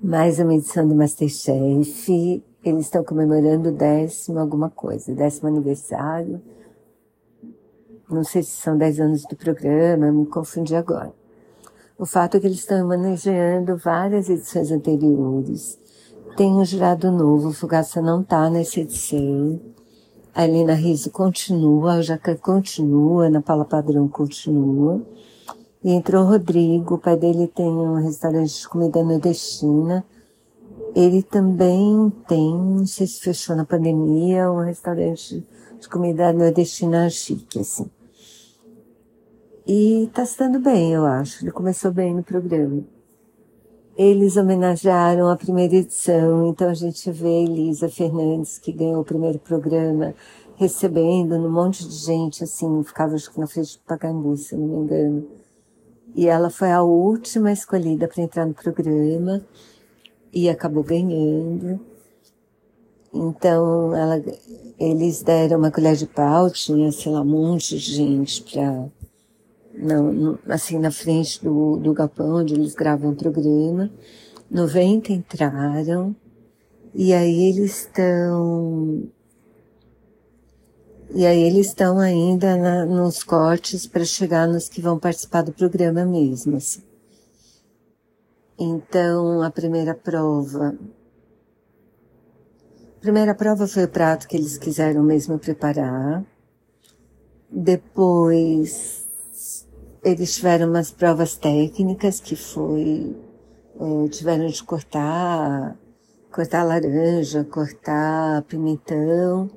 Mais uma edição do Masterchef. Eles estão comemorando o décimo alguma coisa, décimo aniversário. Não sei se são dez anos do programa, me confundi agora. O fato é que eles estão manejando várias edições anteriores. Tem um jurado novo, o Fugaça não está nessa edição. A Helena Rizzo continua, o Jacan continua, a Ana Paula Padrão continua. E entrou Rodrigo, o pai dele tem um restaurante de comida nordestina. Ele também tem, se fechou na pandemia, um restaurante de comida nordestina chique, assim. E tá se dando bem, eu acho. Ele começou bem no programa. Eles homenagearam a primeira edição, então a gente vê Elisa Fernandes, que ganhou o primeiro programa, recebendo um monte de gente, assim, ficava acho que na frente do Pacaembu, se não me engano e ela foi a última escolhida para entrar no programa e acabou ganhando. Então, ela, eles deram uma colher de pau, tinha, sei lá, um monte de gente para não, assim, na frente do, do galpão onde eles gravam o programa. 90 entraram, e aí eles estão e aí eles estão ainda na, nos cortes para chegar nos que vão participar do programa mesmo. Assim. Então, a primeira prova. A primeira prova foi o prato que eles quiseram mesmo preparar. Depois, eles tiveram umas provas técnicas que foi, é, tiveram de cortar, cortar laranja, cortar pimentão.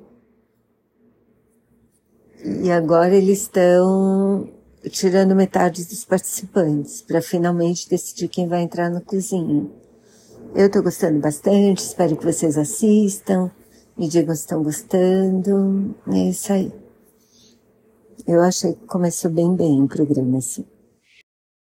E agora eles estão tirando metade dos participantes para finalmente decidir quem vai entrar na cozinha. Eu estou gostando bastante, espero que vocês assistam, me digam se estão gostando. É isso aí. Eu achei que começou bem bem o programa assim.